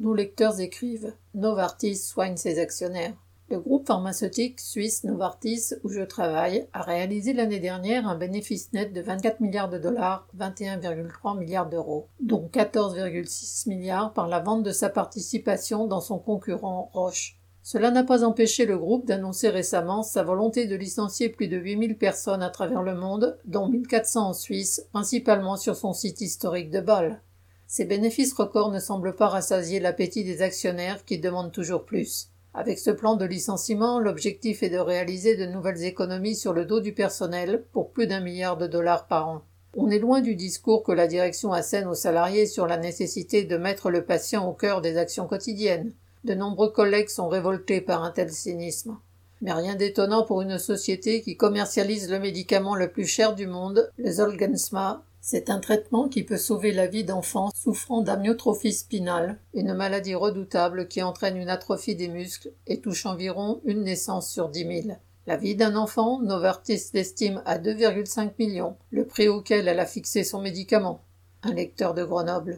Nos lecteurs écrivent Novartis soigne ses actionnaires. Le groupe pharmaceutique suisse Novartis, où je travaille, a réalisé l'année dernière un bénéfice net de 24 milliards de dollars, 21,3 milliards d'euros, dont 14,6 milliards par la vente de sa participation dans son concurrent Roche. Cela n'a pas empêché le groupe d'annoncer récemment sa volonté de licencier plus de 8000 personnes à travers le monde, dont 1400 en Suisse, principalement sur son site historique de Bâle. Ces bénéfices records ne semblent pas rassasier l'appétit des actionnaires qui demandent toujours plus. Avec ce plan de licenciement, l'objectif est de réaliser de nouvelles économies sur le dos du personnel pour plus d'un milliard de dollars par an. On est loin du discours que la direction assène aux salariés sur la nécessité de mettre le patient au cœur des actions quotidiennes. De nombreux collègues sont révoltés par un tel cynisme. Mais rien d'étonnant pour une société qui commercialise le médicament le plus cher du monde, le Zolgensma, c'est un traitement qui peut sauver la vie d'enfants souffrant d'amyotrophie spinale, une maladie redoutable qui entraîne une atrophie des muscles et touche environ une naissance sur dix mille. La vie d'un enfant, Novartis l'estime à 2,5 millions, le prix auquel elle a fixé son médicament. Un lecteur de Grenoble.